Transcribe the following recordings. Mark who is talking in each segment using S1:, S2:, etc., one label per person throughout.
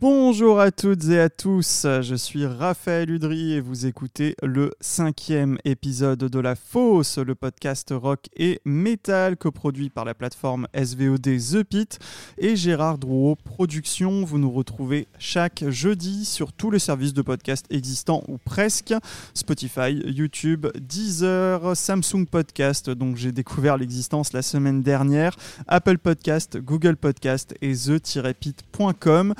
S1: Bonjour à toutes et à tous, je suis Raphaël Udry et vous écoutez le cinquième épisode de La Fosse, le podcast rock et metal coproduit par la plateforme SVOD The Pit et Gérard Drouot Productions. Vous nous retrouvez chaque jeudi sur tous les services de podcast existants ou presque, Spotify, YouTube, Deezer, Samsung Podcast, donc j'ai découvert l'existence la semaine dernière, Apple Podcast, Google Podcast et the-pit.com.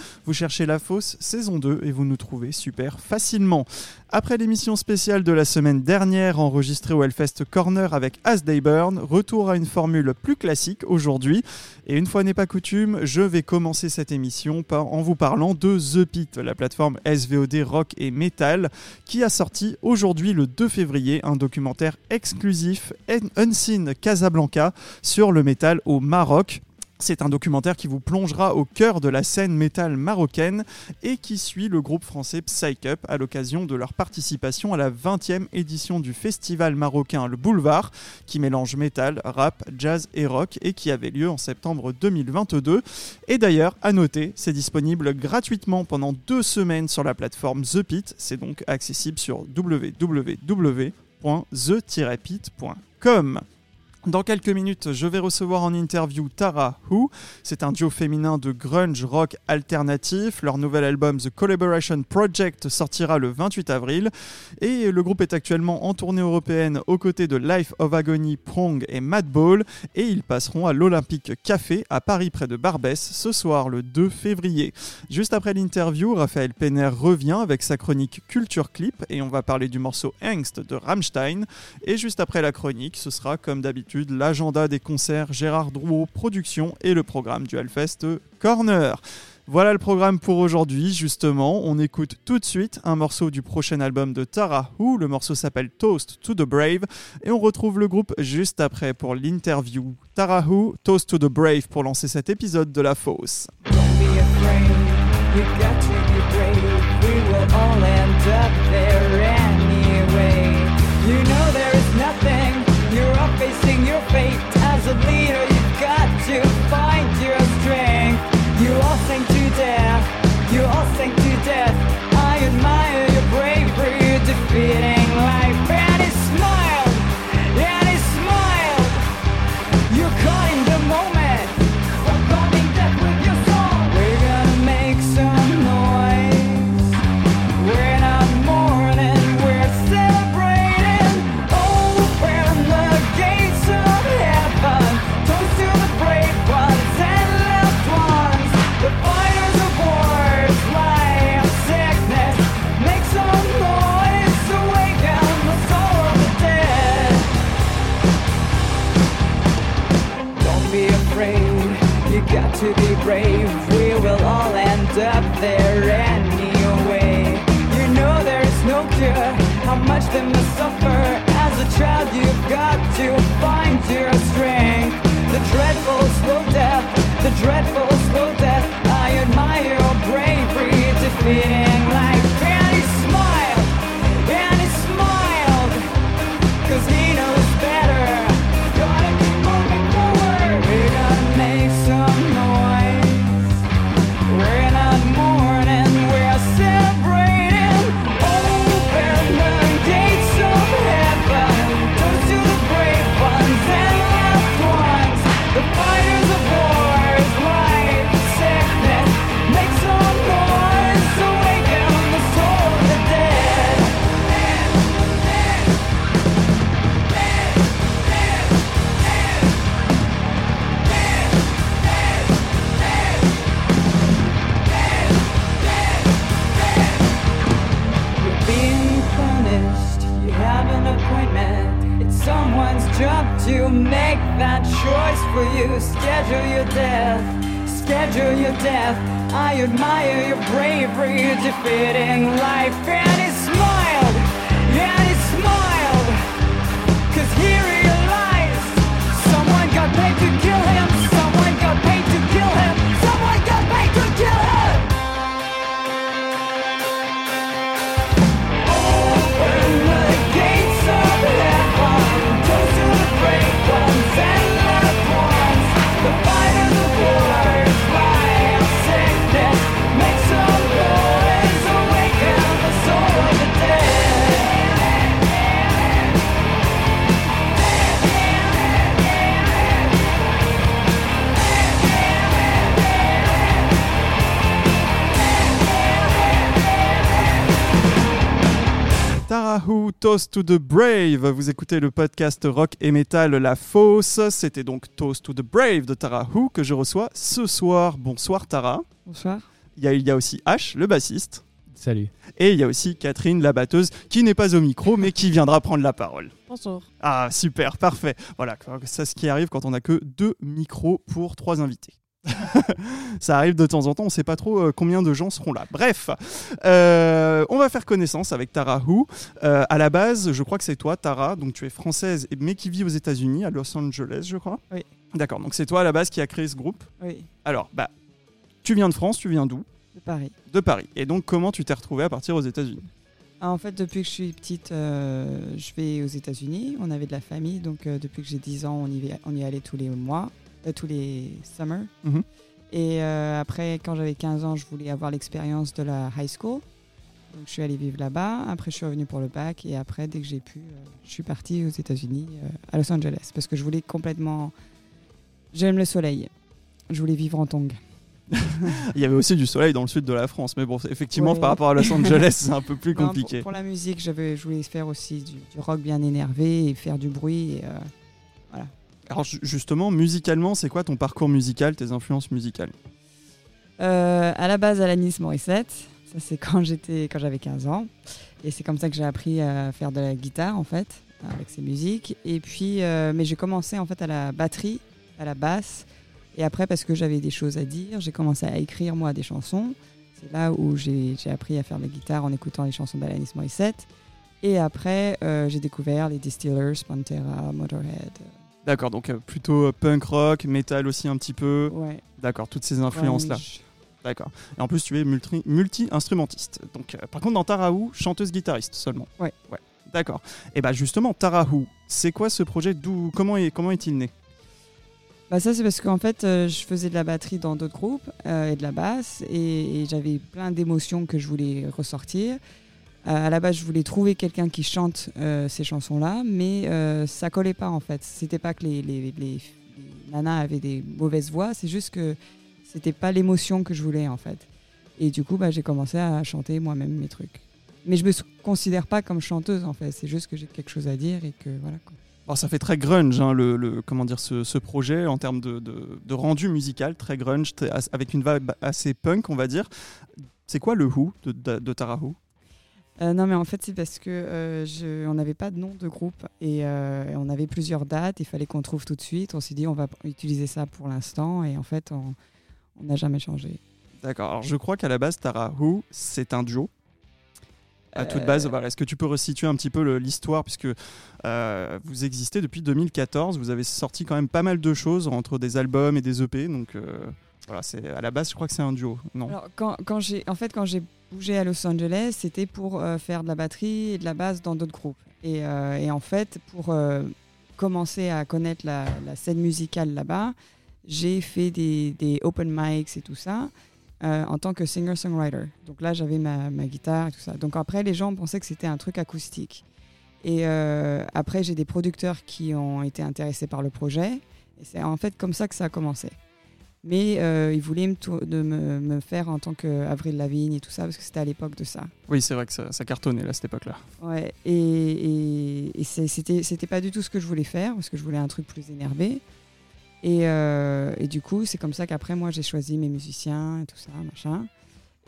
S1: La Fosse saison 2 et vous nous trouvez super facilement. Après l'émission spéciale de la semaine dernière enregistrée au Hellfest Corner avec As Day Burn, retour à une formule plus classique aujourd'hui. Et une fois n'est pas coutume, je vais commencer cette émission en vous parlant de The Pit, la plateforme SVOD rock et metal, qui a sorti aujourd'hui le 2 février un documentaire exclusif Unseen Casablanca sur le métal au Maroc. C'est un documentaire qui vous plongera au cœur de la scène métal marocaine et qui suit le groupe français Psycup à l'occasion de leur participation à la 20e édition du festival marocain Le Boulevard qui mélange métal, rap, jazz et rock et qui avait lieu en septembre 2022. Et d'ailleurs, à noter, c'est disponible gratuitement pendant deux semaines sur la plateforme The Pit. C'est donc accessible sur www.the-pit.com. Dans quelques minutes, je vais recevoir en interview Tara Who. C'est un duo féminin de grunge rock alternatif. Leur nouvel album The Collaboration Project sortira le 28 avril. Et le groupe est actuellement en tournée européenne aux côtés de Life of Agony, Prong et Madball. Et ils passeront à l'Olympique Café à Paris près de Barbès ce soir le 2 février. Juste après l'interview, Raphaël Penner revient avec sa chronique Culture Clip et on va parler du morceau Angst de Rammstein. Et juste après la chronique, ce sera comme d'habitude l'agenda des concerts Gérard Drouot Productions et le programme du Hellfest Corner. Voilà le programme pour aujourd'hui, justement. On écoute tout de suite un morceau du prochain album de Tara Who. Le morceau s'appelle Toast to the Brave. Et on retrouve le groupe juste après pour l'interview. Tara Who, Toast to the Brave pour lancer cet épisode de La Fosse.
S2: Your fate as a leader. You've got to find your strength. You all sing to death. You all sing Toast to the Brave.
S1: Vous écoutez le podcast rock et metal La Fosse. C'était donc Toast to the Brave de Tara Who que je reçois ce soir. Bonsoir Tara.
S3: Bonsoir.
S1: Il y a, il y a aussi H, le bassiste.
S4: Salut.
S1: Et il y a aussi Catherine, la batteuse, qui n'est pas au micro, mais qui viendra prendre la parole.
S3: Bonjour.
S1: Ah, super, parfait. Voilà, c'est ce qui arrive quand on n'a que deux micros pour trois invités. ça arrive de temps en temps, on ne sait pas trop euh, combien de gens seront là. Bref, euh, on va faire connaissance avec Tara Hu. Euh, à la base, je crois que c'est toi, Tara, donc tu es française, mais qui vit aux États-Unis, à Los Angeles, je crois.
S3: Oui.
S1: D'accord, donc c'est toi à la base qui a créé ce groupe.
S3: Oui,
S1: Alors, bah, tu viens de France, tu viens d'où?
S3: De Paris.
S1: De Paris. Et donc, comment tu t'es retrouvée à partir aux États-Unis?
S3: Ah, en fait, depuis que je suis petite, euh, je vais aux États-Unis. On avait de la famille, donc euh, depuis que j'ai 10 ans, on y, on y allait tous les mois, euh, tous les summers.
S1: Mhm.
S3: Et euh, après, quand j'avais 15 ans, je voulais avoir l'expérience de la high school. Donc, je suis allée vivre là-bas. Après, je suis revenue pour le bac. Et après, dès que j'ai pu, euh, je suis partie aux États-Unis, à Los Angeles, parce que je voulais complètement. J'aime le soleil. Je voulais vivre en tongs.
S1: Il y avait aussi du soleil dans le sud de la France, mais bon, effectivement,
S3: Ouais.
S1: par rapport à Los Angeles, c'est un peu plus
S3: Non, pour-
S1: compliqué.
S3: Pour, la musique, j'avais- je voulais faire aussi du, du rock bien énervé et faire du bruit. et, euh,
S1: Alors ju- justement, musicalement, c'est quoi ton parcours musical, tes influences musicales?
S3: Euh, à la base, Alanis Morissette. Ça, c'est quand j'étais, quand j'avais 15 ans. Et c'est comme ça que j'ai appris à faire de la guitare, en fait, avec ses musiques. Et puis, euh, mais j'ai commencé, en fait, à la batterie, à la basse. Et après, parce que j'avais des choses à dire, j'ai commencé à écrire, moi, des chansons. C'est là où j'ai appris à faire la guitare en écoutant les chansons d'Alanis Morissette. Et après, euh, j'ai découvert les Distillers, Pantera, Motorhead.
S1: D'accord, donc euh, plutôt euh, punk rock, metal aussi un petit peu.
S3: Ouais.
S1: D'accord, toutes ces influences-là. D'accord. Et en plus, tu es multi- multi-instrumentiste. Donc, euh, par contre, dans Tarahu, chanteuse-guitariste seulement.
S3: Ouais.
S1: Ouais. D'accord. Et bah justement, Tarahu, c'est quoi ce projet? D'où Comment est comment est-il né?
S3: Bah ça c'est parce qu'en fait euh, je faisais de la batterie dans d'autres groupes euh, et de la basse et, et j'avais plein d'émotions que je voulais ressortir. Euh, à la base je voulais trouver quelqu'un qui chante euh, ces chansons-là, mais euh, ça collait pas en fait. C'était pas que les, les, les- nanas avaient des mauvaises voix, c'est juste que c'était pas l'émotion que je voulais en fait. Et du coup bah, j'ai commencé à chanter moi-même mes trucs. Mais je me considère pas comme chanteuse en fait, c'est juste que j'ai quelque chose à dire et que voilà. quoi.
S1: Bon, ça fait très grunge, hein, le, comment dire, ce, projet en termes de, rendu musical, très grunge, avec une vibe assez punk, on va dire. C'est quoi le Who de, de, de Tarahu
S3: Euh, non, mais en fait, c'est parce que euh, je, on n'avait pas de nom de groupe et euh, on avait plusieurs dates. Il fallait qu'on trouve tout de suite. On s'est dit, on va utiliser ça pour l'instant et en fait, on n'a jamais changé.
S1: D'accord. Alors, je crois qu'à la base, Tarahu, c'est un duo. À toute base, est-ce que tu peux resituer un petit peu l'histoire? Puisque vous existez depuis 2014, vous avez sorti quand même pas mal de choses entre des albums et des EP. Donc voilà, à la base, je crois que c'est un duo. Non?
S3: Alors, quand, quand j'ai, en fait, quand j'ai bougé à Los Angeles, c'était pour euh, faire de la batterie et de la basse dans d'autres groupes. Et, euh, en fait, pour euh, commencer à connaître la, scène musicale là-bas, j'ai fait des, open mics et tout ça en tant que singer-songwriter. Donc là, j'avais ma, ma guitare et tout ça. Donc après, les gens pensaient que c'était un truc acoustique. Et après, j'ai des producteurs qui ont été intéressés par le projet. Et c'est en fait comme ça que ça a commencé. Mais euh, ils voulaient me, tour- de me, me faire en tant qu'Avril Lavigne et tout ça, parce que c'était à l'époque de ça.
S1: Oui, c'est vrai que ça, ça cartonnait là, à cette époque-là.
S3: Ouais, et, et, et c'était, pas du tout ce que je voulais faire, parce que je voulais un truc plus énervé. Et, euh, et du coup, c'est comme ça qu'après, moi, j'ai choisi mes musiciens et tout ça, machin.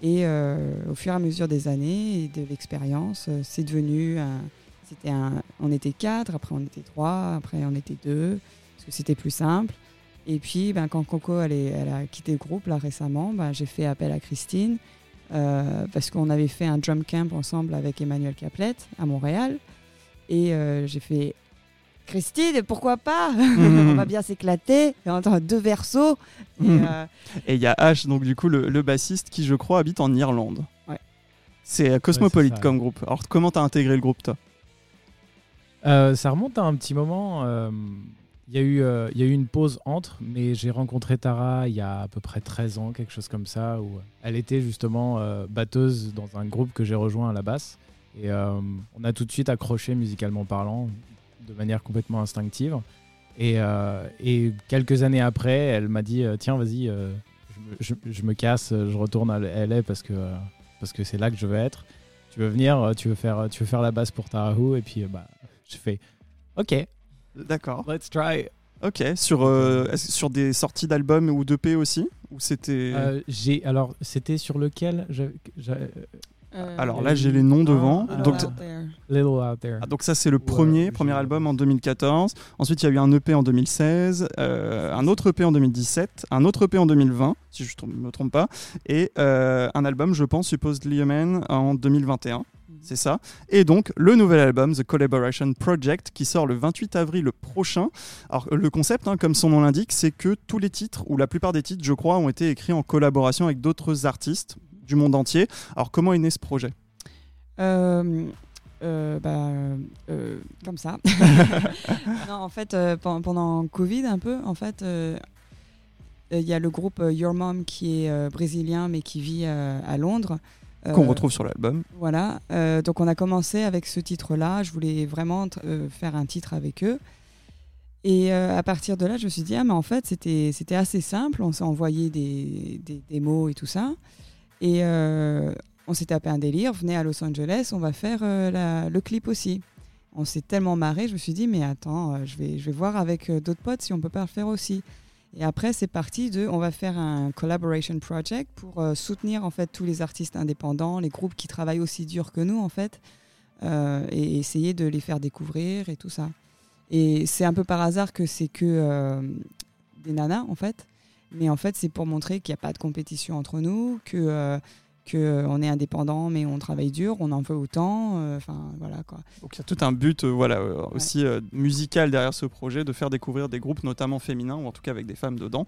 S3: Et euh, au fur et à mesure des années et de l'expérience, euh, c'est devenu un, un, on était quatre, après on était trois, après on était deux, parce que c'était plus simple. Et puis, ben, quand Coco elle, est- elle a quitté le groupe là récemment, ben, j'ai fait appel à Christine euh, parce qu'on avait fait un drum camp ensemble avec Emmanuel Caplette à Montréal. Et euh, j'ai fait Christine, pourquoi pas?
S1: Mhm.
S3: On va bien s'éclater. Et on entend deux versos. Et,
S1: Mhm.
S3: euh,
S1: Et il y a H, donc du coup, le, le bassiste qui, je crois, habite en Irlande.
S3: Ouais.
S1: C'est cosmopolite
S4: Ouais, c'est ça,
S1: comme groupe. Alors, comment t'as intégré le groupe, toi?
S4: Euh, ça remonte à un petit moment. Euh, Il y, a eu, une pause entre, mais j'ai rencontré Tara il y a à peu près 13 ans, quelque chose comme ça, où elle était justement euh, batteuse dans un groupe que j'ai rejoint à la basse. Et euh, on a tout de suite accroché musicalement parlant, de manière complètement instinctive. Et, quelques années après, elle m'a dit Tiens, vas-y, je, me- je- je casse, je retourne à LA parce que c'est là que je veux être. tu veux venir, tu veux faire, la basse pour Tarahu Et puis, bah, j'ai fait Ok,
S1: D'accord.
S4: let's try.
S1: Ok. Sur, euh, sur des sorties d'albums ou d'EP aussi Ou c'était.
S4: Euh, j'ai alors, c'était sur lequel
S3: Euh,
S1: Alors là, j'ai les noms devant. Donc,
S3: Out There.
S4: Little Out There.
S1: Ah, donc ça c'est le premier, premier album en 2014. Ensuite il y a eu un EP en 2016, euh, un autre EP en 2017, un autre EP en 2020, si je ne me trompe pas, et euh, un album je pense Supposedly a Man en 2021. C'est ça. Et donc le nouvel album, The Collaboration Project, qui sort le 28 avril prochain. Alors le concept, hein, comme son nom l'indique, c'est que tous les titres, ou la plupart des titres, je crois, ont été écrits en collaboration avec d'autres artistes du monde entier. Alors comment est né ce projet?
S3: Euh, euh, bah, euh, comme ça. non, en fait, euh, pen- pendant Covid, un peu, en fait, il y a le groupe Your Mom qui est brésilien mais qui vit à Londres.
S1: Qu'on
S3: Euh,
S1: retrouve sur l'album.
S3: Voilà. Euh, donc on a commencé avec ce titre-là. Je voulais vraiment euh, faire un titre avec eux. Et euh, à partir de là, je me suis dit, ah, mais en fait, c'était c'était assez simple. On s'est envoyé des, des, des mots et tout ça. Et euh, on s'est tapé un délire. Venez à Los Angeles, on va faire euh, la- le clip aussi. On s'est tellement marré, je me suis dit, mais attends, je vais, je vais voir avec d'autres potes si on peut pas le faire aussi. Et après, c'est parti de, on va faire un collaboration project pour euh, soutenir en fait tous les artistes indépendants, les groupes qui travaillent aussi dur que nous en fait, euh, et essayer de les faire découvrir et tout ça. Et c'est un peu par hasard que c'est que euh, des nanas en fait, mais en fait c'est pour montrer qu'il n'y a pas de compétition entre nous, que que euh, on est indépendant mais on travaille dur, on en veut autant, euh, enfin voilà quoi.
S1: Donc il y a tout un but euh, voilà, aussi musical derrière ce projet, de faire découvrir des groupes notamment féminins, ou en tout cas avec des femmes dedans.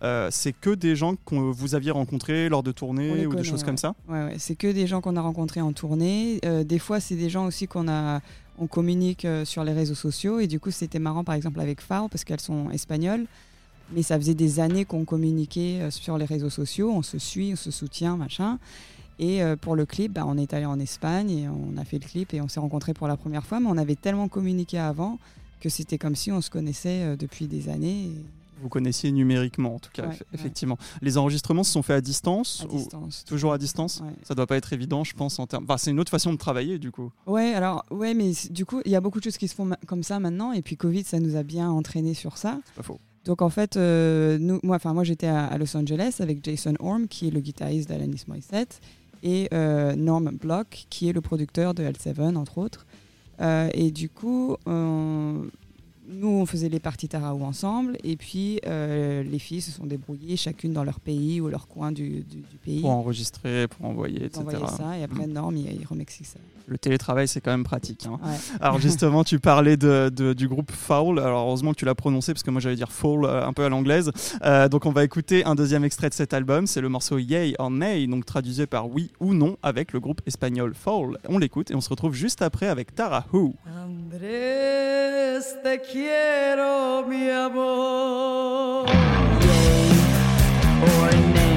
S3: Ouais.
S1: C'est que des gens que vous aviez rencontrés lors de tournées ou des
S3: connaît,
S1: choses
S3: ouais.
S1: comme ça
S3: c'est que des gens qu'on a rencontrés en tournée. Des fois, c'est des gens aussi qu'on a, on communique euh, sur les réseaux sociaux. Et du coup, c'était marrant, par exemple, avec Fao, parce qu'elles sont espagnoles. Mais ça faisait des années qu'on communiquait euh, sur les réseaux sociaux. On se suit, on se soutient, machin. Et euh, pour le clip, bah, on est allé en Espagne et on a fait le clip et on s'est rencontrés pour la première fois. Mais on avait tellement communiqué avant que c'était comme si on se connaissait euh, depuis des années. et
S1: Vous connaissiez numériquement en tout cas,
S3: Ouais,
S1: eff-
S3: ouais.
S1: effectivement. Les enregistrements se sont faits à distance
S3: à
S1: ou
S3: distance.
S1: toujours à distance
S3: Ouais.
S1: Ça doit pas être évident, je pense, en termes. Enfin, c'est une autre façon de travailler du coup.
S3: Ouais, alors, ouais, mais du coup, il y a beaucoup de choses qui se font comme ça maintenant. Et puis, Covid, ça nous a bien entraîné sur ça.
S1: C'est pas faux.
S3: Donc, en fait, euh, nous, moi, enfin, moi j'étais à, à Los Angeles avec Jason Orm, qui est le guitariste d'Alanis Morissette, et euh, Norm Block, qui est le producteur de L7, entre autres. Euh, et du coup, on- nous, on faisait les parties Taraou ensemble. Et puis, les filles se sont débrouillées, chacune dans leur pays ou leur coin du, du- du pays.
S1: Pour enregistrer, pour envoyer, etc.
S3: envoyaient ça. Et après, Norm, il, il ça.
S1: Le télétravail, c'est quand même pratique. hein.
S3: Ouais.
S1: Alors justement, tu parlais de, de- du groupe Foul. Alors heureusement que tu l'as prononcé parce que moi j'allais dire Foul euh, un peu à l'anglaise. Euh, donc on va écouter un deuxième extrait de cet album. C'est le morceau Yay or Nay, donc traduisé par oui ou non avec le groupe espagnol Foul. On l'écoute et on se retrouve juste après avec Tara Who.
S5: Andrés, te quiero, mi amor.
S2: or name.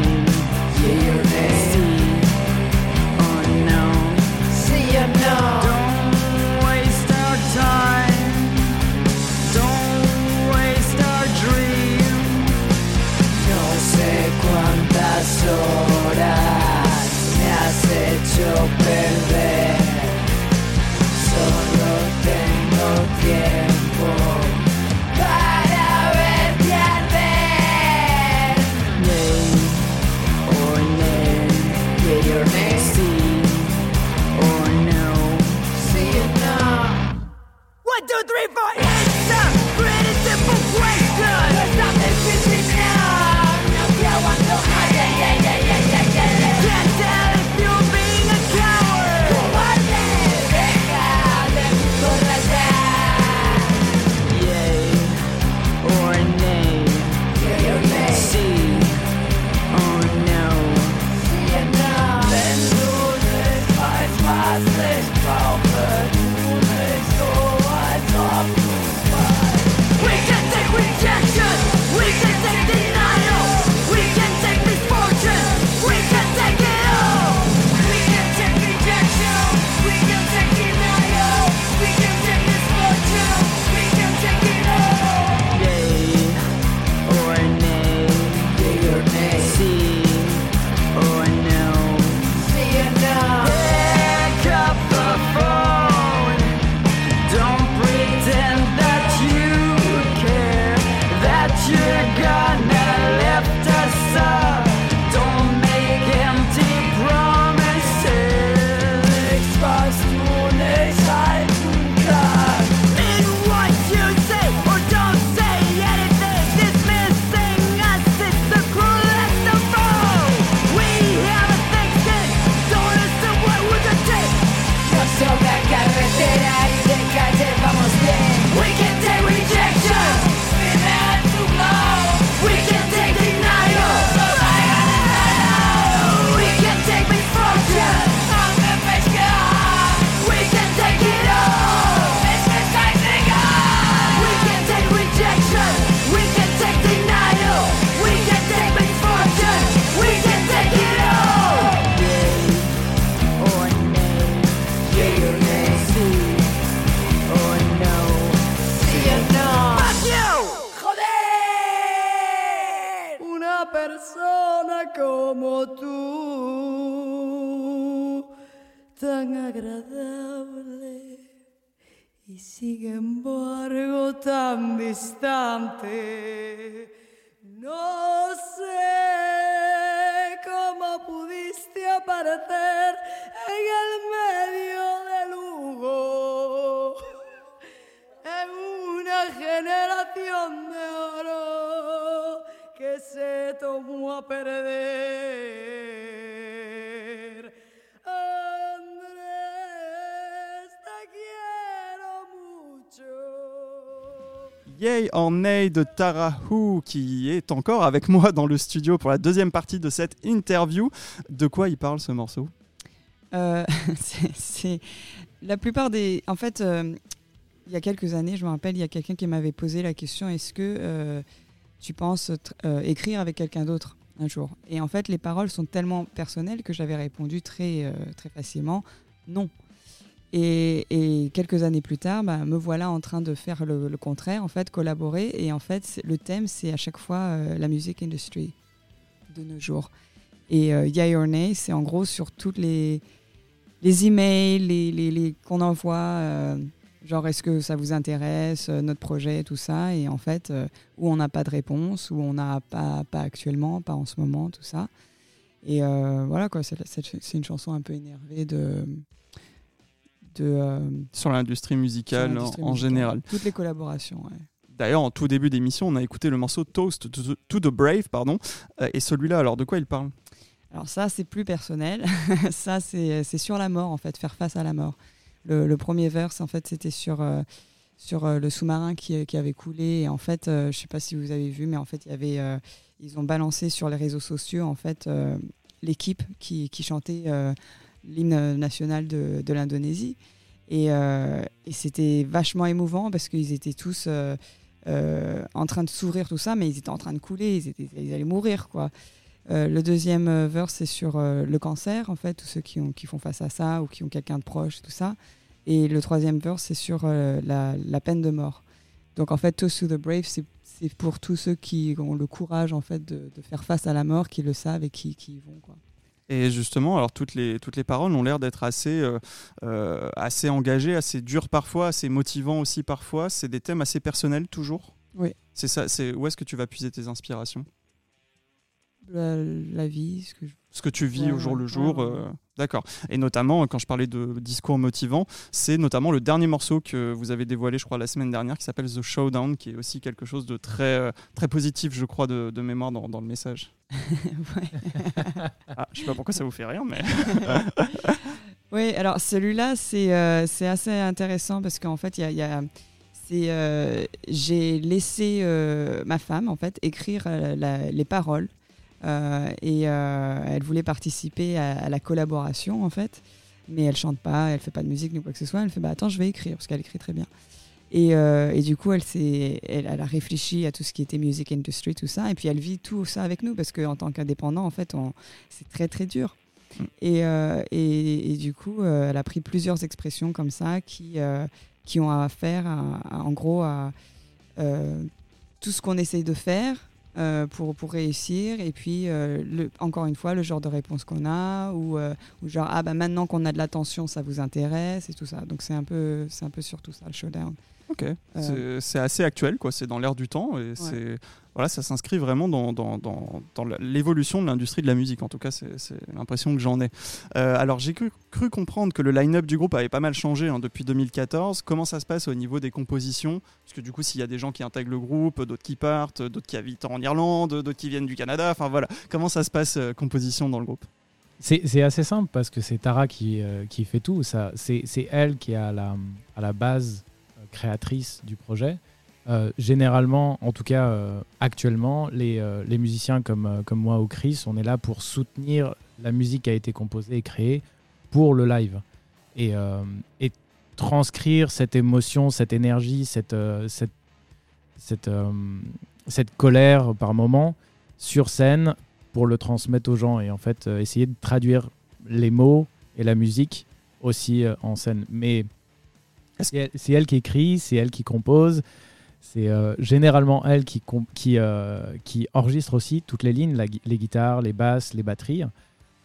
S6: Sin embargo tan distante. No sé cómo pudiste aparecer en el medio del Lugo, en una generación de oro que se tomó a perder.
S1: Or Nay de Tara Who qui est encore avec moi dans le studio pour la deuxième partie de cette interview. De quoi il parle ce morceau?
S3: Euh, c'est- la plupart des. En fait, euh, il y a quelques années, je me rappelle, il y a quelqu'un qui m'avait posé la question est-ce que euh, tu penses écrire avec quelqu'un d'autre un jour? Et en fait, les paroles sont tellement personnelles que j'avais répondu très, très facilement non. Et, quelques années plus tard, bah, me voilà en train de faire le, contraire, en fait, collaborer. Et en fait, le thème, c'est à chaque fois euh, la musique industry de nos jours. Et euh, Yay or Nay, c'est en gros sur toutes les, les emails les, les, qu'on envoie, euh, genre est-ce que ça vous intéresse, euh, notre projet, tout ça, et en fait, où on n'a pas de réponse, où on n'a pas, pas actuellement, pas en ce moment, tout ça. Et voilà, quoi, c'est une chanson un peu énervée de. De euh,
S1: sur l'industrie musicale en,
S3: musicale.
S1: général
S3: Toutes les collaborations, ouais.
S1: D'ailleurs, en tout début d'émission, on a écouté le morceau Toast to the, Brave, pardon. Euh, et celui-là, alors de quoi il parle?
S3: Alors ça, c'est plus personnel. ça, c'est c'est sur la mort, en fait, faire face à la mort. Le, le premier verse, en fait, c'était sur, euh, sur euh, le sous-marin qui, qui avait coulé. Et en fait, euh, je sais pas si vous avez vu, mais en fait, il y avait, euh, ils ont balancé sur les réseaux sociaux, en fait, euh, l'équipe qui, qui chantait euh, l'hymne national de, l'Indonésie. Et, euh, et c'était vachement émouvant parce qu'ils étaient tous euh, euh, en train de sourire, tout ça, mais ils étaient en train de couler, ils, étaient, ils allaient mourir, quoi. Le deuxième verse, c'est sur le cancer, en fait, tous ceux qui, ont, qui font face à ça ou qui ont quelqu'un de proche, tout ça. Et le troisième verse, c'est sur la, peine de mort. Donc, en fait, Toast to the Brave, c'est pour tous ceux qui ont le courage, en fait, de, de faire face à la mort, qui le savent et qui, qui y vont, quoi.
S1: Et justement, alors toutes les, toutes les paroles ont l'air d'être assez, euh, euh, assez engagées, assez dures parfois, assez motivants aussi parfois. C'est des thèmes assez personnels toujours?
S3: Oui.
S1: C'est ça. C'est où est-ce que tu vas puiser tes inspirations?
S3: La, la vie, ce que je...
S1: Ce que tu vis
S3: Ouais,
S1: au jour
S3: ouais,
S1: le jour.
S3: ouais.
S1: euh, D'accord. Et notamment, quand je parlais de discours motivants, c'est notamment le dernier morceau que vous avez dévoilé, je crois, la semaine dernière, qui s'appelle The Showdown, qui est aussi quelque chose de très, euh, très positif, je crois, de, de mémoire dans, dans le message.
S3: Ouais.
S1: Ah, je sais pas pourquoi ça vous fait rire, mais.
S3: Oui, alors celui-là, c'est euh, assez intéressant parce qu'en fait, il y a, y a- euh, j'ai laissé euh, ma femme en fait écrire la- les paroles et euh, elle voulait participer à, à la collaboration en fait, mais elle chante pas, elle fait pas de musique ni quoi que ce soit. Elle fait bah attends, je vais écrire parce qu'elle écrit très bien. Et, euh, et du coup, elle, elle, elle a réfléchi à tout ce qui était music industry, tout ça, et puis elle vit tout ça avec nous parce qu'en tant qu'indépendant, en fait, c'est très très dur.
S1: Mm.
S3: Et, euh, et, et du coup, euh, elle a pris plusieurs expressions comme ça qui, euh, qui ont à faire, à- à- en gros, à euh, tout ce qu'on essaye de faire euh, pour, pour réussir. Et puis, euh, encore une fois, le genre de réponse qu'on a, ou, euh, genre, ah bah maintenant qu'on a de l'attention, ça vous intéresse, et tout ça. Donc, c'est un peu, un peu sur tout ça, le showdown.
S1: Ok,
S3: Euh.
S1: c'est assez actuel, quoi. C'est dans l'air du temps et c'est voilà, ça s'inscrit vraiment dans, dans, dans, l'évolution de l'industrie de la musique. En tout cas, c'est l'impression que j'en ai. Euh, alors, j'ai cru, cru comprendre que le line-up du groupe avait pas mal changé hein, depuis 2014. Comment ça se passe au niveau des compositions? Parce que du coup, s'il y a des gens qui intègrent le groupe, d'autres qui partent, d'autres qui habitent en Irlande, d'autres qui viennent du Canada, enfin voilà, comment ça se passe euh, composition dans le groupe?
S4: C'est c'est assez simple parce que c'est Tara qui, euh, qui fait tout. Ça, C'est c'est elle qui est à la, à la base euh, créatrice du projet. Euh, généralement, en tout cas euh, actuellement, les, euh, les musiciens comme, comme moi ou Chris, on est là pour soutenir la musique qui a été composée et créée pour le live. Et, et transcrire cette émotion, cette énergie, cette, cette, cette, cette colère par moment sur scène pour le transmettre aux gens et en fait essayer de traduire les mots et la musique aussi en scène. Mais C'est elle, qui écrit, c'est elle qui compose, c'est euh, généralement elle qui, com- qui, euh, qui enregistre aussi toutes les lignes, la les guitares, les basses, les batteries.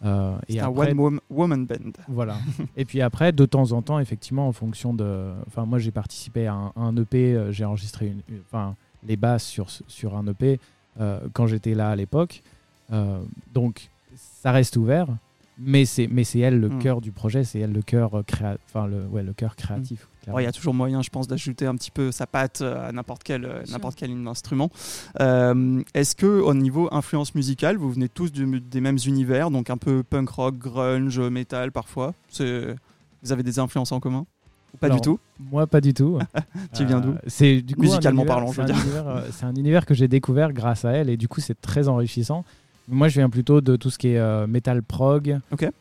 S4: Euh,
S1: C'est un
S4: après,
S1: one wom- woman band.
S4: voilà. et puis après, de temps en temps, effectivement, en fonction de. Enfin, moi, j'ai participé à un, à un EP, j'ai enregistré une, une- enfin, les basses sur, sur un EP quand j'étais là à l'époque. Donc, ça reste ouvert, mais c'est mais c'est elle le
S1: Mm.
S4: cœur du projet, c'est elle le cœur euh, créa... enfin, le, ouais, le cœur créatif.
S1: Bon, Il y a toujours moyen, je pense, d'ajouter un petit peu sa patte euh, à n'importe quel, euh, n'importe quel instrument. Euh, Est-ce que au niveau influence musicale, vous venez tous du- des mêmes univers, donc un peu punk rock, grunge, metal parfois? Vous avez des influences en commun? Ou pas
S4: Alors,
S1: du tout?
S4: Moi, pas du tout.
S1: Tu viens d'où?
S4: C'est du coup un
S1: Musicalement
S4: univers-
S1: parlant, je veux dire.
S4: C'est un univers que j'ai découvert grâce à elle et du coup c'est très enrichissant. Moi, je viens plutôt de tout ce qui est euh, metal prog,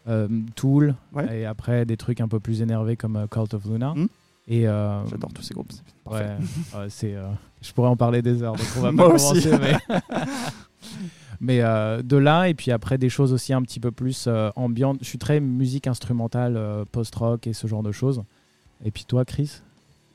S4: euh, Tool,
S1: Ouais.
S4: et après des trucs un peu plus énervés comme euh, Cult of Luna.
S1: Hmm.
S4: Et euh,
S1: J'adore tous ces groupes.
S4: Ouais, c'est. euh, je pourrais en parler des heures, donc on va
S1: Moi
S4: pas
S1: aussi.
S4: commencer. Mais, mais, euh, de là, et puis après des choses aussi un petit peu plus euh, ambiantes. Je suis très musique instrumentale, euh, post-rock et ce genre de choses. Et puis toi, Chris?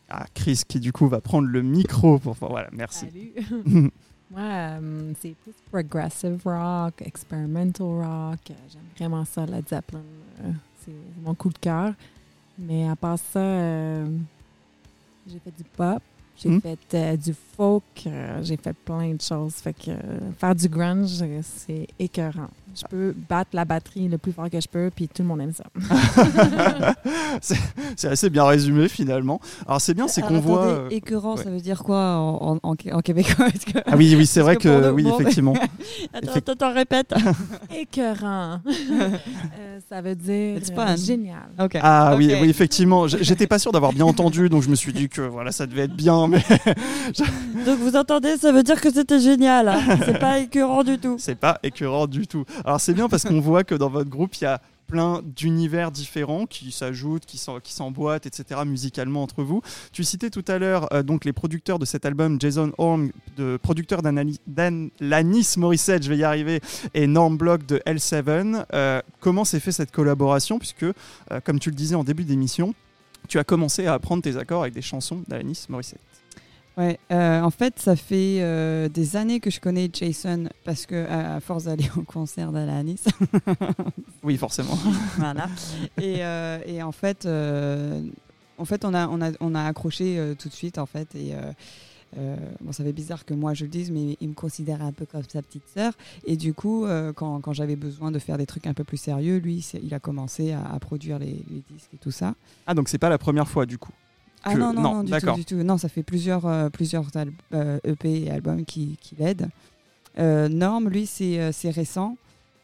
S1: Ah, Chris qui du coup va prendre le micro pour... Voilà, merci.
S7: Salut. Moi, euh, c'est plus progressive rock, experimental rock. J'aime vraiment ça, Led Zeppelin. Euh, c'est mon coup de cœur. Mais à part ça, euh, j'ai fait du pop, j'ai
S1: Hmm?
S7: fait euh, du folk, j'ai fait plein de choses. Fait que faire du grunge, c'est écœurant. Je peux battre la batterie le plus fort que je peux, puis tout le monde aime ça.
S1: c'est assez bien résumé finalement. Alors c'est bien, c'est qu'on voit...
S3: attendez,
S1: euh,
S3: écœurant,
S1: ouais.
S3: ça veut dire quoi en, en, en, en québécois? Que-
S1: Ah oui, oui, c'est vrai
S3: que
S1: Oui, effectivement.
S3: Attends,
S1: Effect-
S3: attends, répète.
S7: écœurant. Euh, ça veut dire
S3: It's
S7: euh, génial.
S1: Ah oui, oui, effectivement. J'étais pas sûr d'avoir bien entendu, donc je me suis dit que voilà, ça devait être bien, mais
S3: Donc vous entendez, ça veut dire que c'était génial. hein. C'est pas écœurant du tout.
S1: c'est pas écœurant du tout. Alors c'est bien parce qu'on voit que dans votre groupe, il y a plein d'univers différents qui s'ajoutent, qui s'emboîtent, etc. musicalement entre vous. Tu citais tout à l'heure euh, donc les producteurs de cet album, Jason Horn, de producteur d'Alanis Morissette, je vais y arriver, et Norm Block de L7. Euh, comment s'est fait cette collaboration? Puisque, euh, comme tu le disais en début d'émission, tu as commencé à apprendre tes accords avec des chansons d'Alanis Morissette.
S3: Ouais, euh, en fait, ça fait euh, des années que je connais Jason parce que à force d'aller au concert d'Alanis,
S1: Oui, forcément.
S3: voilà. Et, euh, et en fait, en fait, on a on a on a accroché tout de suite en fait et bon, ça fait bizarre que moi je le dise, mais il me considère un peu comme sa petite sœur. Et du coup, quand, quand j'avais besoin de faire des trucs un peu plus sérieux, lui, il a commencé à, à produire les, les disques et tout ça.
S1: Ah, donc c'est pas la première fois du coup.
S3: Ah non, non,
S1: non,
S3: non, du tout, du tout. Non, ça fait plusieurs, euh, plusieurs al- euh, EP et albums qui, qui l'aident. Euh, Norm, lui, c'est récent.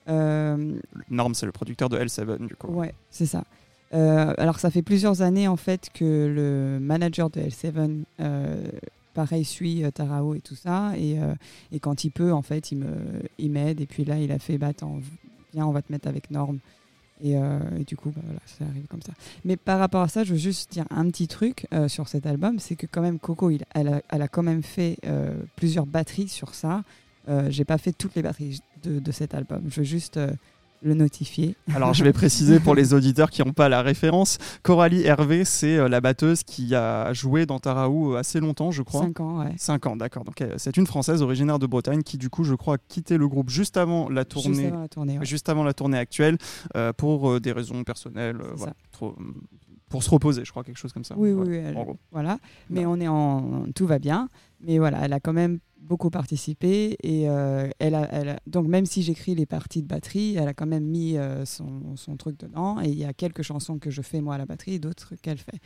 S3: Euh,
S1: Norm, c'est le producteur de L7 du coup.
S3: ouais, c'est ça. Alors, ça fait plusieurs années, en fait, que le manager de L7, euh, pareil, suit Tarao et tout ça. Et, et quand il peut, en fait, il me- il m'aide. et puis là, il a fait, bah, attends, viens, on va te mettre avec Norm. Et, euh, et du coup, bah, voilà, ça arrive comme ça. Mais par rapport à ça, je veux juste dire un petit truc euh, sur cet album, c'est que quand même Coco, il, elle, a, elle a quand même fait euh, plusieurs batteries sur ça. J'ai pas fait toutes les batteries de, de cet album. Je veux juste le notifier.
S1: Alors je vais préciser pour les auditeurs qui n'ont pas la référence, Coralie Hervé, c'est euh, la batteuse qui a joué dans Taraou euh, assez longtemps, je crois.
S3: Cinq ans, ouais.
S1: 5 ans, d'accord. Donc euh, c'est une Française originaire de Bretagne qui du coup, je crois, a quitté le groupe juste avant la
S3: Juste
S1: tournée.
S3: avant la tournée. ouais.
S1: Juste avant la tournée actuelle, euh, pour des raisons personnelles, voilà, trop- pour se reposer, je crois, quelque chose comme ça.
S3: Oui,
S1: Voilà,
S3: oui, elle-
S1: en gros.
S3: voilà. Mais on est en, tout va bien. Mais voilà, elle a quand même beaucoup participé et euh, elle, a, elle a- donc même si j'écris les parties de batterie, elle a quand même mis euh, son, son truc dedans. Et il y a quelques chansons que je fais moi à la batterie, d'autres qu'elle fait.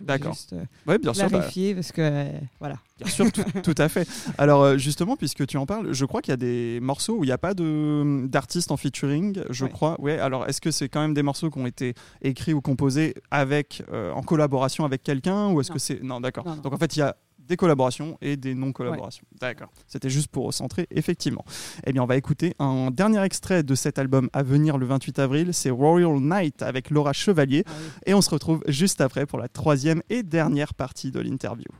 S1: D'accord.
S3: Euh,
S1: Ouais, bien sûr. bah,
S3: clarifier parce que euh, voilà.
S1: Bien sûr, tout, tout à fait. Alors justement, puisque tu en parles, je crois qu'il y a des morceaux où il n'y a pas de d'artistes en featuring, je
S3: Ouais.
S1: crois. Ouais. Alors est-ce que c'est quand même des morceaux qui ont été écrits ou composés avec en collaboration avec quelqu'un ou est-ce que c'est non d'accord. Donc en fait il y a des collaborations et des non-collaborations. D'accord. C'était juste pour recentrer, effectivement. Eh bien, on va écouter un dernier extrait de cet album à venir le 28 avril. C'est Royal Night avec Laura Chevalier. Et on se retrouve juste après pour la troisième et dernière partie de l'interview.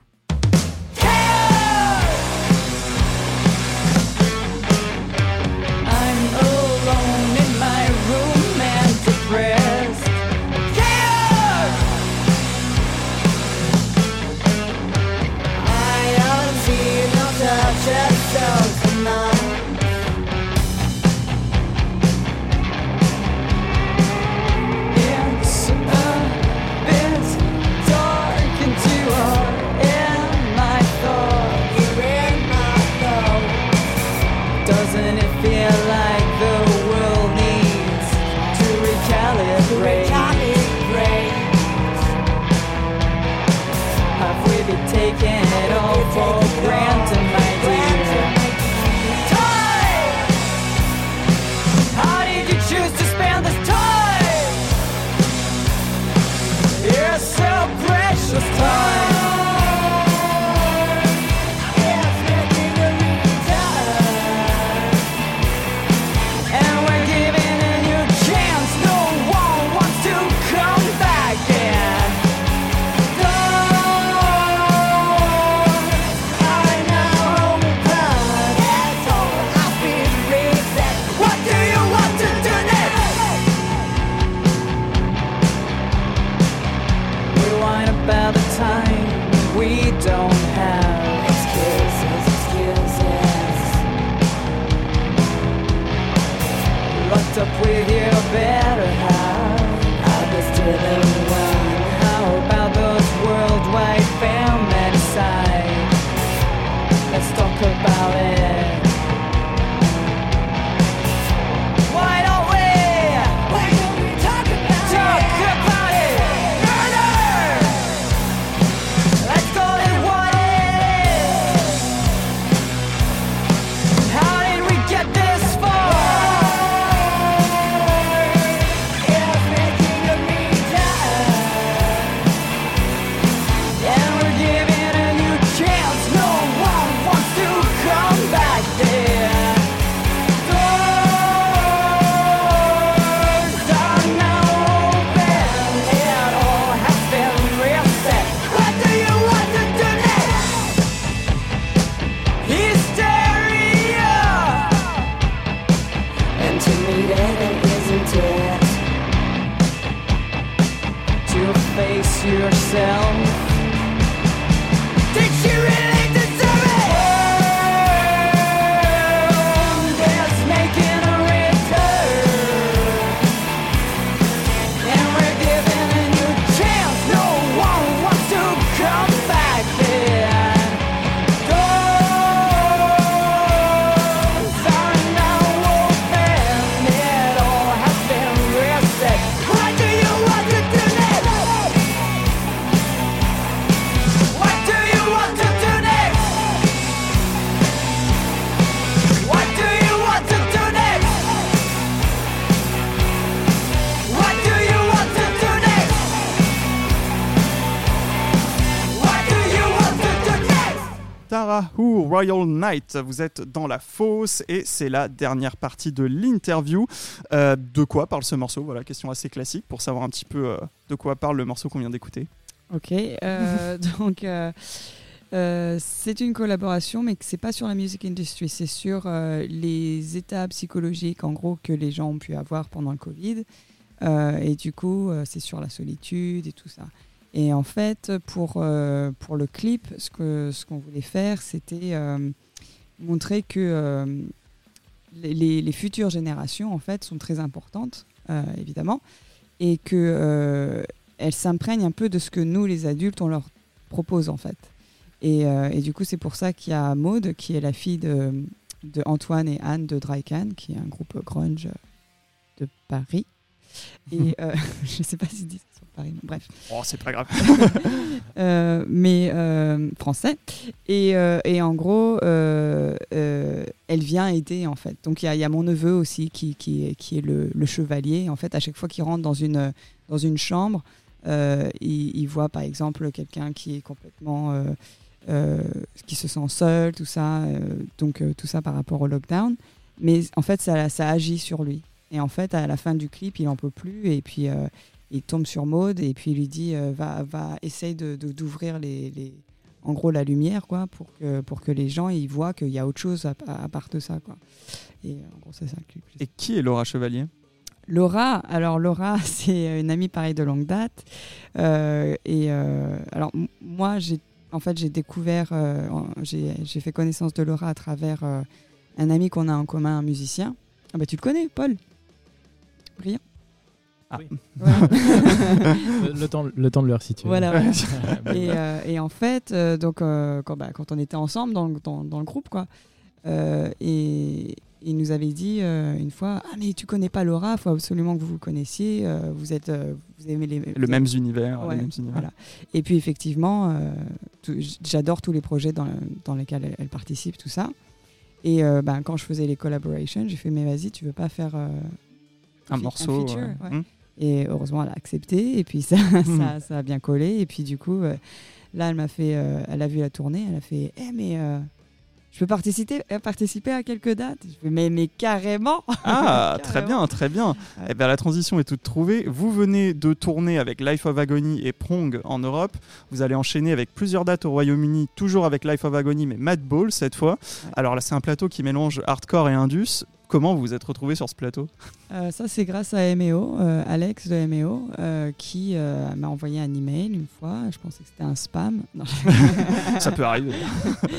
S1: Royal Knight, vous êtes dans la fosse et c'est la dernière partie de l'interview. Euh, de quoi parle ce morceau? Voilà, question assez classique pour savoir un petit peu euh, de quoi parle le morceau qu'on vient d'écouter.
S3: Ok, euh, donc c'est une collaboration, mais que c'est pas sur la music industry, c'est sur les états psychologiques, en gros, que les gens ont pu avoir pendant le Covid. Et du coup, c'est sur la solitude et tout ça. Et en fait, pour, euh, pour le clip, ce que ce qu'on voulait faire, c'était euh, montrer que euh, les- les, futures générations, en fait, sont très importantes, évidemment, et que elles s'imprègnent un peu de ce que nous, les adultes, on leur propose, en fait. Et, et du coup, c'est pour ça qu'il y a Maude, qui est la fille de, de Antoine et Anne de Drycan, qui est un groupe grunge de Paris. Et je sais pas si sur Paris, bref.
S1: Oh, c'est pas grave.
S3: Euh, mais euh, français. Et, euh, et en gros, elle vient aider en fait. Donc il y a, il y a mon neveu aussi qui, qui, est, qui est le, le chevalier. En fait, à chaque fois qu'il rentre dans une, dans une chambre, il, il voit par exemple quelqu'un qui est complètement. qui se sent seul, tout ça. donc tout ça par rapport au lockdown. Mais en fait, ça, ça agit sur lui. Et en fait, à la fin du clip, il en peut plus. Et puis. euh, il tombe sur Maude et puis il lui dit euh, va va essaye de de- d'ouvrir les, les en gros la lumière quoi pour que pour que les gens ils voient qu'il y a autre chose à, à- à part de ça quoi. Et euh, en gros c'est ça.
S1: Et qui est Laura Chevalier?
S3: Laura alors Laura c'est une amie pareille de longue date. Euh, et euh, alors moi j'ai en fait j'ai découvert j'ai j'ai fait connaissance de Laura à travers un ami qu'on a en commun un musicien. Ah bah tu le connais Paul? Brillant
S1: Ah.
S4: Oui. Le, le temps, le temps de le resituer.
S3: Voilà, et,
S4: voilà.
S3: euh, et en fait, euh, donc, euh, quand, bah, quand on était ensemble dans, le- dans, dans le groupe, quoi, euh, et il nous avait dit euh, une fois Ah, mais tu connais pas Laura, il faut absolument que vous vous connaissiez, euh, vous, êtes, euh, vous aimez les.
S1: Le même univers.
S3: Ouais,
S1: les mêmes univers.
S3: voilà. Et puis effectivement, euh, j'adore tous les projets dans, dans lesquels elle, elle participe, tout ça. Et euh, ben, quand je faisais les collaborations, j'ai fait mais vas-y, tu veux pas faire euh,
S1: Un morceau.
S3: feature, ouais. Et heureusement, elle a accepté. Et puis ça, ça, ça a bien collé. Et puis du coup, euh, là, elle m'a fait, euh, elle a vu la tournée. Elle a fait, eh mais euh, je peux participer, participer à quelques dates? Je fais, mais mais carrément.
S1: Ah, très bien, très bien.
S3: Ouais.
S1: Eh bien, la transition est toute trouvée. Vous venez de tourner avec Life of Agony et Prong en Europe. Vous allez enchaîner avec plusieurs dates au Royaume-Uni, toujours avec Life of Agony, mais Madball cette fois. Alors là, c'est un plateau qui mélange hardcore et indus. Comment vous vous êtes retrouvé sur ce plateau
S3: Euh, ça, c'est grâce à MEO, euh, Alex de MEO, euh, qui m'a envoyé un email une fois. Je pensais que c'était un spam. Non.
S1: Ça peut arriver.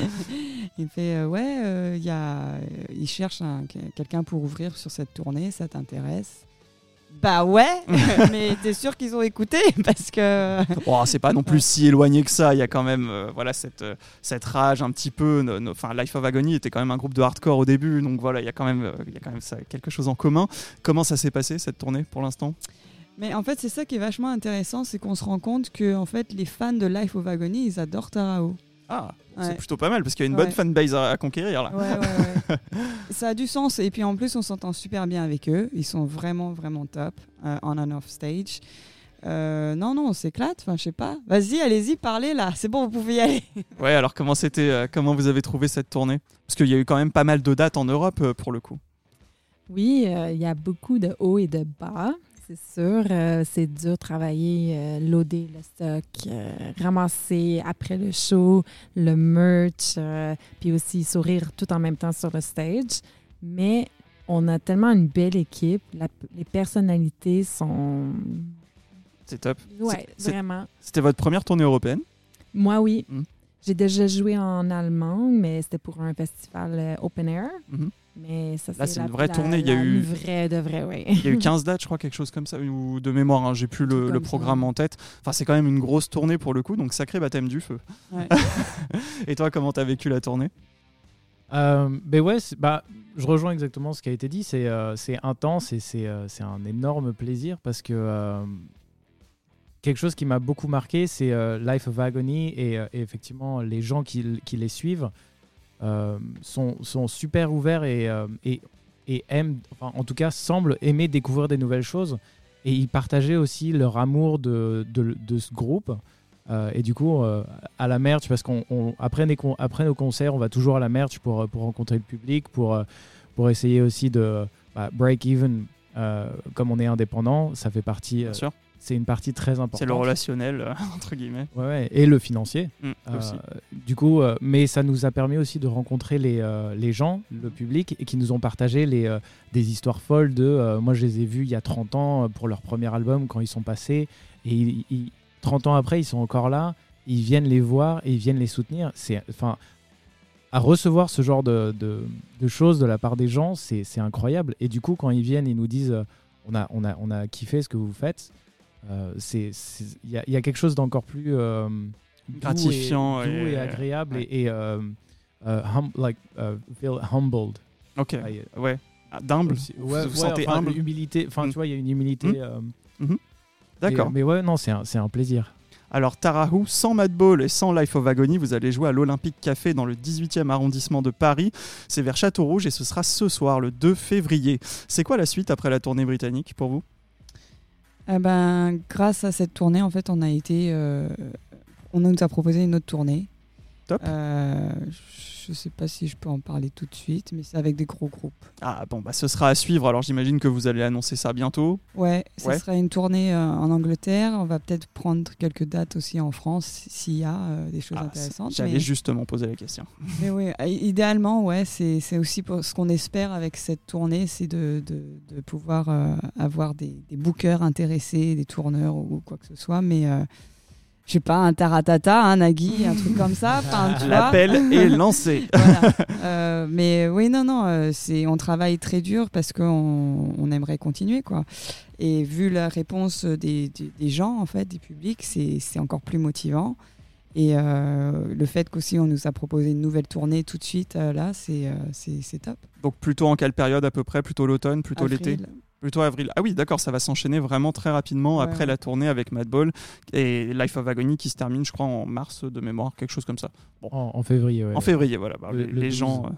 S3: il me fait Ouais, il y a, il cherche un- quelqu'un pour ouvrir sur cette tournée, ça t'intéresse Bah ouais, mais t'es sûr qu'ils ont écouté Parce que.
S1: Oh, c'est pas non plus si éloigné que ça. Il y a quand même euh, voilà, cette, euh, cette rage un petit peu. Enfin, Life of Agony était quand même un groupe de hardcore au début. Donc voilà, il y a quand même, euh, il y a quand même ça, quelque chose en commun. Comment ça s'est passé cette tournée pour l'instant?
S3: Mais en fait, c'est ça qui est vachement intéressant, c'est qu'on se rend compte que en fait, les fans de Life of Agony, ils adorent Tarao.
S1: Ah, c'est plutôt pas mal parce qu'il y a une
S3: Ouais.
S1: bonne fanbase à, à conquérir là.
S3: Ouais, ouais, ouais. ça a du sens. Et puis en plus, on s'entend super bien avec eux. Ils sont vraiment, vraiment top euh, on and off stage. Euh, non, non, on s'éclate. Enfin, je sais pas. Vas-y, allez-y, parlez là. C'est bon, vous pouvez y aller.
S1: Ouais, alors comment c'était, euh, comment vous avez trouvé cette tournée? Parce qu'il y a eu quand même pas mal de dates en Europe euh, pour le coup.
S7: Oui, euh, il y a beaucoup de hauts et de bas, c'est sûr. Euh, c'est dur de travailler, euh, loader le stock, euh, ramasser après le show, le merch, euh, puis aussi sourire tout en même temps sur le stage. Mais on a tellement une belle équipe. La- les personnalités sont.
S1: C'est top.
S7: Ouais,
S1: c'est-
S7: vraiment.
S1: C'était votre première tournée européenne?
S7: Moi, oui.
S1: Mm.
S7: J'ai déjà joué en Allemagne, mais c'était pour un festival open air.
S1: Mhm.
S7: Mais ça,
S1: Là, c'est une vraie
S7: la-
S1: tournée. Il y a eu-
S7: Une vraie, de vrai, oui.
S1: Il y a eu 15 dates, je crois, quelque chose comme ça, ou de mémoire, hein, j'ai plus le,
S3: ça.
S1: programme en tête. Enfin, c'est quand même une grosse tournée pour le coup, donc sacré baptême du feu.
S3: Ouais.
S1: Et toi, comment t'as vécu la tournée?
S4: Euh, ben ouais, bah, je rejoins exactement ce qui a été dit. C'est euh, intense et c'est euh, c'est un énorme plaisir parce que euh, quelque chose qui m'a beaucoup marqué, c'est euh, Life of Agony et, euh, et effectivement les gens qui, qui les suivent euh, sont, sont super ouverts et, euh, et, et aiment, enfin, en tout cas, semblent aimer découvrir des nouvelles choses. Et ils partageaient aussi leur amour de, de, de ce groupe. Euh, et du coup, à la merch, parce on- après, nos concerts, on va toujours à la merch pour, pour rencontrer le public, pour, pour essayer aussi de bah, break even. comme on est indépendant, ça fait partie.
S1: Bien sûr.
S4: c'est une partie très importante.
S1: C'est le relationnel, euh, entre guillemets.
S4: Ouais, ouais, et le financier.
S1: Mm,
S4: Euh,
S1: aussi.
S4: Du coup, euh, mais ça nous a permis aussi de rencontrer les, euh, les gens, le public, et qui nous ont partagé les, euh, des histoires folles de. moi, je les ai vus il y a 30 ans pour leur premier album quand ils sont passés, et ils- ils- 30 ans après, ils sont encore là, ils viennent les voir et ils viennent les soutenir. C'est, enfin, à recevoir ce genre de, de- choses de la part des gens, c'est, incroyable. Et du coup, quand ils viennent, ils nous disent on, a, on, a, on a kiffé ce que vous faites. il y a quelque chose d'encore plus euh, doux et-
S1: Gratifiant
S4: doux et,
S1: et-
S4: agréable
S1: ouais.
S4: et, et, euh, euh, hum- like, uh, feel humbled.
S1: Ok,
S4: Ouais,
S1: ouais. Ah, D'humble. Vous
S4: Ouais,
S1: vous
S4: ouais,
S1: sentez
S4: enfin,
S1: humble?
S4: humilité. Enfin,
S1: Mm.
S4: tu vois, il y a une humilité.
S1: Mm.
S4: euh,
S1: D'accord.
S4: Mais ouais, non, c'est un, c'est un plaisir.
S1: Alors, Tarahou, sans Madball et sans Life of Agony, vous allez jouer à l'Olympique Café dans le 18e arrondissement de Paris. C'est vers Château-Rouge et ce sera ce soir, le 2 février. C'est quoi la suite après la tournée britannique pour vous?
S3: Eh ben, grâce à cette tournée, en fait, on a été. euh, on nous a proposé une autre tournée.
S1: Top.
S3: Euh, je sais pas si je peux en parler tout de suite, mais c'est avec des gros groupes.
S1: Ah bon, bah ce sera à suivre. Alors j'imagine que vous allez annoncer ça bientôt.
S3: Ouais, ça
S1: Ouais.
S3: sera une tournée euh, en Angleterre. On va peut-être prendre quelques dates aussi en France s'il y a euh, des choses
S1: Ah,
S3: intéressantes.
S1: J'allais
S3: Mais,
S1: justement poser la question.
S3: mais oui, euh, idéalement, ouais, c'est aussi pour ce qu'on espère avec cette tournée, c'est de, de, de pouvoir euh, avoir des, des bookers intéressés, des tourneurs ou quoi que ce soit. Mais je sais pas, un taratata, un Nagui, un truc comme ça.
S1: L'appel est lancé.
S3: Voilà. Euh, mais oui, non, non, euh, c'est, on travaille très dur parce qu'on on aimerait continuer, quoi. Et vu la réponse des, des, des gens, en fait, des publics, c'est, c'est encore plus motivant. Et euh, le fait qu'aussi on nous a proposé une nouvelle tournée tout de suite, euh, là, c'est, euh, c'est, c'est top.
S1: Donc plutôt en quelle période à peu près? Plutôt l'automne, plutôt l'été? Plutôt avril. Ah oui, d'accord, ça va s'enchaîner vraiment très rapidement
S3: Ouais,
S1: après
S3: ouais.
S1: la tournée avec Madball et Life of Agony qui se termine, je crois, en mars de mémoire, quelque chose comme ça.
S4: En, en février, ouais.
S1: en février, voilà. Bah,
S4: Le-
S1: les,
S4: le
S1: les
S4: 12.
S1: gens. euh,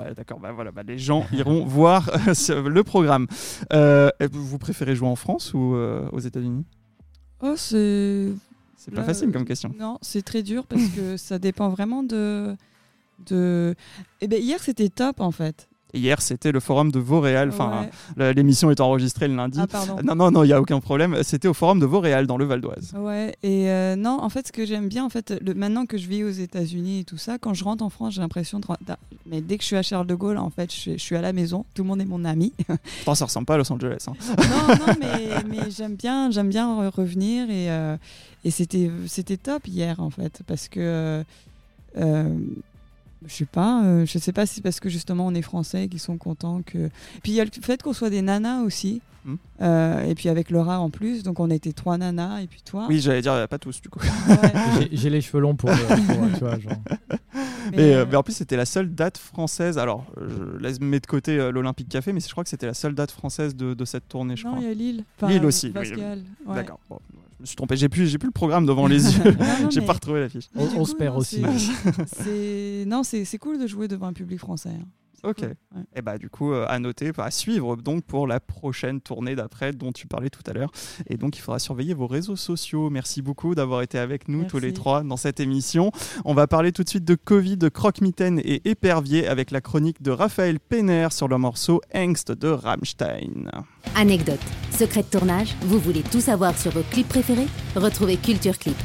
S1: Ouais, d'accord. Bah voilà, bah, les gens iront voir euh, le programme. Euh, vous préférez jouer en France ou euh, aux États-Unis?
S3: Oh, c'est.
S1: C'est pas facile comme question.
S3: Non, c'est très dur parce que ça dépend vraiment de. de... Eh ben, hier, c'était top en fait.
S1: Hier, c'était le forum de Vauréal. Enfin,
S3: Ouais.
S1: l'émission est enregistrée le lundi.
S3: Ah, pardon.
S1: Non, non, non, il n'y a aucun problème. C'était au forum de Vauréal, dans le Val d'Oise.
S3: Ouais, et euh, non, en fait, ce que j'aime bien, en fait, le, maintenant que je vis aux États-Unis et tout ça, quand je rentre en France, j'ai l'impression de. Mais dès que je suis à Charles de Gaulle, en fait, je, suis- je suis à la maison, tout le monde est mon ami.
S1: Pourtant, ça ressemble pas à Los Angeles. hein.
S3: non, non, mais, mais j'aime bien, j'aime bien re- revenir et, euh, et c'était, c'était top hier, en fait, parce que. euh, je sais pas, euh, je sais pas si c'est parce que justement on est français qui sont contents que. Puis il y a le fait qu'on soit des nanas aussi,
S1: Hmm.
S3: euh, et puis avec Laura en plus, donc on était trois nanas et puis toi.
S1: Oui, j'allais dire, pas tous, du coup.
S3: Ouais.
S4: J'ai- les cheveux longs pour, euh, pour, tu vois, genre.
S3: Mais,
S1: Mais, euh, mais en plus, c'était la seule date française. Alors, je laisse mettre de côté euh, l'Olympique Café, mais je crois que c'était la seule date française de, de cette tournée, je
S3: non,
S1: crois.
S3: il y a Lille.
S1: Lille aussi, oui. D'accord. Bon, me suis trompé. J'ai plus, j'ai plus le programme devant les yeux. J'ai pas retrouvé l'affiche.
S4: On- on se perd
S3: non,
S4: aussi.
S3: c'est- c'est- Non, c'est c'est cool de jouer devant un public français. hein.
S1: Ok.
S3: cool, ouais.
S1: Et bah du coup, euh, à noter, à suivre donc pour la prochaine tournée d'après dont tu parlais tout à l'heure. Et donc, il faudra surveiller vos réseaux sociaux. Merci beaucoup d'avoir été avec nous tous les trois dans cette émission. On va parler tout de suite de Covid, de croque-mitaine et épervier avec la chronique de Raphaël Penner sur le morceau Angst de Rammstein.
S8: Anecdote, secret de tournage, vous voulez tout savoir sur vos clips préférés? Retrouvez Culture Clip.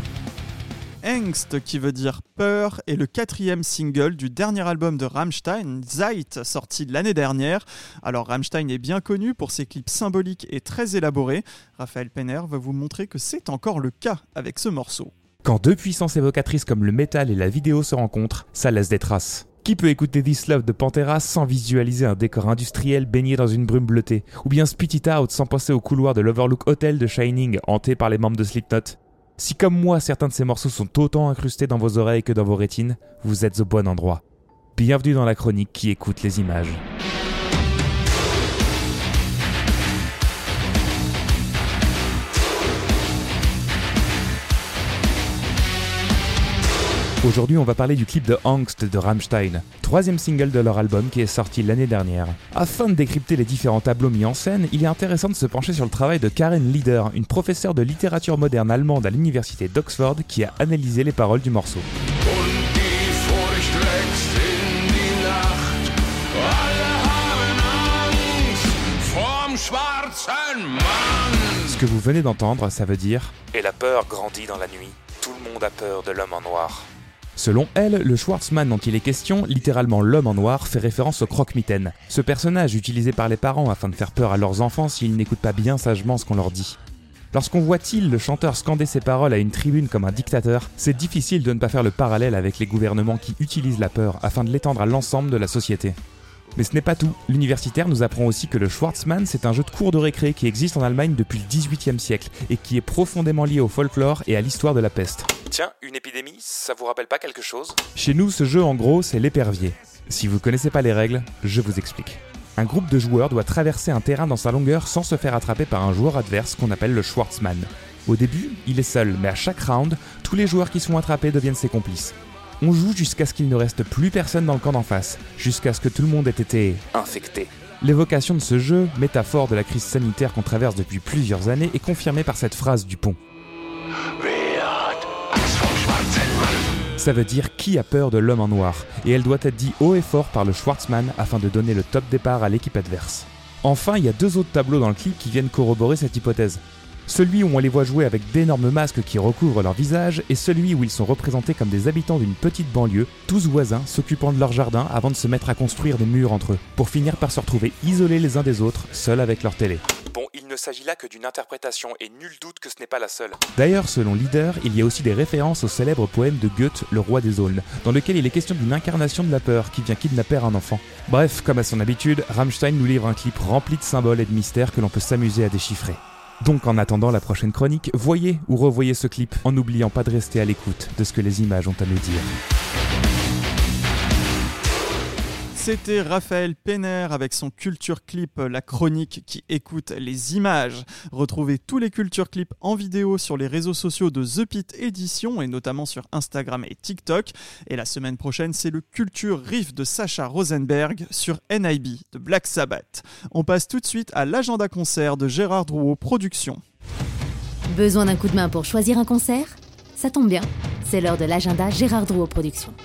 S1: Angst, qui veut dire peur, est le quatrième single du dernier album de Rammstein, Zeit, sorti l'année dernière. Alors Rammstein est bien connu pour ses clips symboliques et très élaborés. Raphaël Penner va vous montrer que c'est encore le cas avec ce morceau.
S9: Quand deux puissances évocatrices comme le métal et la vidéo se rencontrent, ça laisse des traces. Qui peut écouter This Love de Pantera sans visualiser un décor industriel baigné dans une brume bleutée? Ou bien Spit It Out sans passer au couloir de l'Overlook Hotel de Shining hanté par les membres de Slipknot? Si comme moi certains de ces morceaux sont autant incrustés dans vos oreilles que dans vos rétines, vous êtes au bon endroit. Bienvenue dans la chronique qui écoute les images. Aujourd'hui, on va parler du clip de Angst de Rammstein, troisième single de leur album qui est sorti l'année dernière. Afin de décrypter les différents tableaux mis en scène, il est intéressant de se pencher sur le travail de Karen Lieder, une professeure de littérature moderne allemande à l'université d'Oxford qui a analysé les paroles du morceau. Ce que vous venez d'entendre, ça veut dire Et la peur grandit dans la nuit. Tout le monde a peur de l'homme en noir. Selon elle, le Schwarzman dont il est question, littéralement l'homme en noir, fait référence au croque-mitaine. Ce personnage utilisé par les parents afin de faire peur à leurs enfants s'ils n'écoutent pas bien sagement ce qu'on leur dit. Lorsqu'on voit Till, le chanteur, scander ses paroles à une tribune comme un dictateur, c'est difficile de ne pas faire le parallèle avec les gouvernements qui utilisent la peur afin de l'étendre à l'ensemble de la société. Mais ce n'est pas tout. L'universitaire nous apprend aussi que le Schwarzmann, c'est un jeu de cours de récré qui existe en Allemagne depuis le XVIIIe siècle et qui est profondément lié au folklore et à l'histoire de la peste. Tiens, une épidémie, ça vous rappelle pas quelque chose? Chez nous, ce jeu en gros, c'est l'épervier. Si vous connaissez pas les règles, je vous explique. Un groupe de joueurs doit traverser un terrain dans sa longueur sans se faire attraper par un joueur adverse qu'on appelle le Schwarzmann. Au début, il est seul, mais à chaque round, tous les joueurs qui sont attrapés deviennent ses complices. On joue jusqu'à ce qu'il ne reste plus personne dans le camp d'en face, jusqu'à ce que tout le monde ait été infecté. L'évocation de ce jeu, métaphore de la crise sanitaire qu'on traverse depuis plusieurs années, est confirmée par cette phrase du pont. Ça veut dire qui a peur de l'homme en noir, et elle doit être dit haut et fort par le Schwarzman afin de donner le top départ à l'équipe adverse. Enfin, il y a deux autres tableaux dans le clip qui viennent corroborer cette hypothèse. Celui où on les voit jouer avec d'énormes masques qui recouvrent leur visage, et celui où ils sont représentés comme des habitants d'une petite banlieue, tous voisins s'occupant de leur jardin avant de se mettre à construire des murs entre eux, pour finir par se retrouver isolés les uns des autres, seuls avec leur télé. Bon, il ne s'agit là que d'une interprétation, et nul doute que ce n'est pas la seule. D'ailleurs, selon Leader, il y a aussi des références au célèbre poème de Goethe, Le roi des aulnes, dans lequel il est question d'une incarnation de la peur qui vient kidnapper un enfant. Bref, comme à son habitude, Rammstein nous livre un clip rempli de symboles et de mystères que l'on peut s'amuser à déchiffrer. Donc en attendant la prochaine chronique, voyez ou revoyez ce clip en n'oubliant pas de rester à l'écoute de ce que les images ont à nous dire.
S1: C'était Raphaël Penner avec son Culture Clip, la chronique qui écoute les images. Retrouvez tous les Culture Clips en vidéo sur les réseaux sociaux de The Pit Édition et notamment sur Instagram et TikTok. Et la semaine prochaine, c'est le Culture Riff de Sacha Rosenberg sur NIB de Black Sabbath. On passe tout de suite à l'agenda concert de Gérard Drouot Productions.
S8: Besoin d'un coup de main pour choisir un concert? Ça tombe bien, c'est l'heure de l'agenda Gérard Drouot Productions.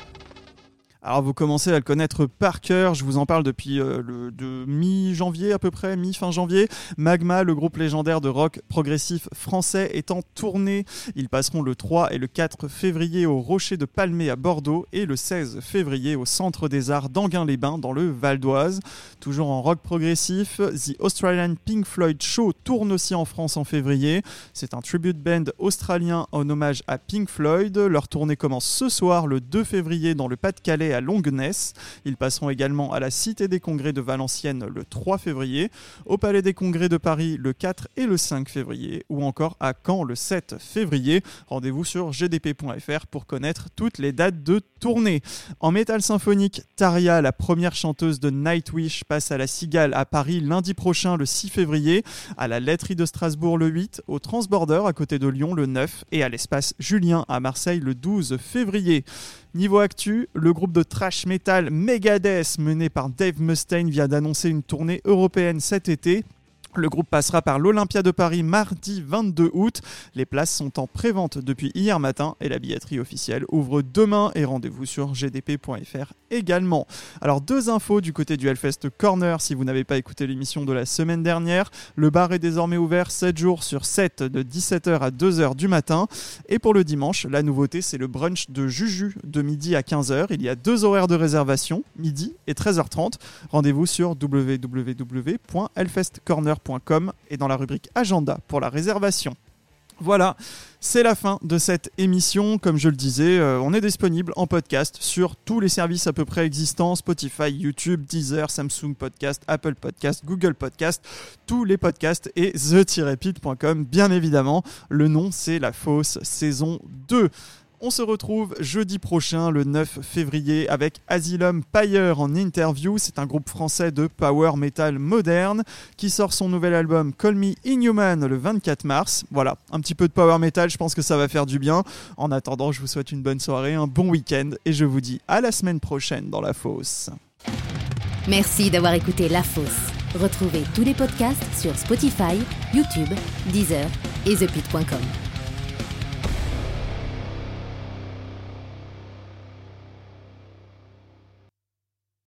S1: Alors vous commencez à le connaître par cœur, je vous en parle depuis euh, le mi-janvier à peu près, mi-fin janvier. Magma, le groupe légendaire de rock progressif français, est en tournée. Ils passeront le 3 et le 4 février au Rocher de Palmé à Bordeaux et le 16 février au Centre des Arts d'Anguin-les-Bains dans le Val d'Oise. Toujours en rock progressif, The Australian Pink Floyd Show tourne aussi en France en février. C'est un tribute band australien en hommage à Pink Floyd. Leur tournée commence ce soir le 2 février dans le Pas-de-Calais à Longnes. Ils passeront également à la Cité des Congrès de Valenciennes le 3 février, au Palais des Congrès de Paris le 4 et le 5 février, ou encore à Caen le 7 février. Rendez-vous sur gdp.fr pour connaître toutes les dates de tournée. En métal symphonique, Taria, la première chanteuse de Nightwish, passe à la Cigale à Paris lundi prochain le 6 février, à la Laiterie de Strasbourg le 8, au Transborder à côté de Lyon le 9 et à l'espace Julien à Marseille le 12 février. Niveau actu, le groupe de thrash metal Megadeth mené par Dave Mustaine vient d'annoncer une tournée européenne cet été. Le groupe passera par l'Olympia de Paris mardi 22 août. Les places sont en pré-vente depuis hier matin et la billetterie officielle ouvre demain et rendez-vous sur gdp.fr également. Alors deux infos du côté du Hellfest Corner si vous n'avez pas écouté l'émission de la semaine dernière. Le bar est désormais ouvert 7 jours sur 7 de 17h à 2h du matin. Et pour le dimanche, la nouveauté c'est le brunch de Juju de midi à 15h. Il y a deux horaires de réservation, midi et 13h30. Rendez-vous sur www.hellfestcorner.com et dans la rubrique agenda pour la réservation. Voilà, c'est la fin de cette émission. Comme je le disais, euh, on est disponible en podcast sur tous les services à peu près existants Spotify, YouTube, Deezer, Samsung Podcast, Apple Podcast, Google Podcast, tous les podcasts et the-pit.com, bien évidemment. Le nom, c'est La Fausse saison 2. On se retrouve jeudi prochain, le 9 février, avec Asylum Pyre en interview. C'est un groupe français de power metal moderne qui sort son nouvel album Call Me Inhuman le 24 mars. Voilà, un petit peu de power metal, je pense que ça va faire du bien. En attendant, je vous souhaite une bonne soirée, un bon week-end et je vous dis à la semaine prochaine dans La Fosse.
S8: Merci d'avoir écouté La Fosse. Retrouvez tous les podcasts sur Spotify, YouTube, Deezer et ThePit.com.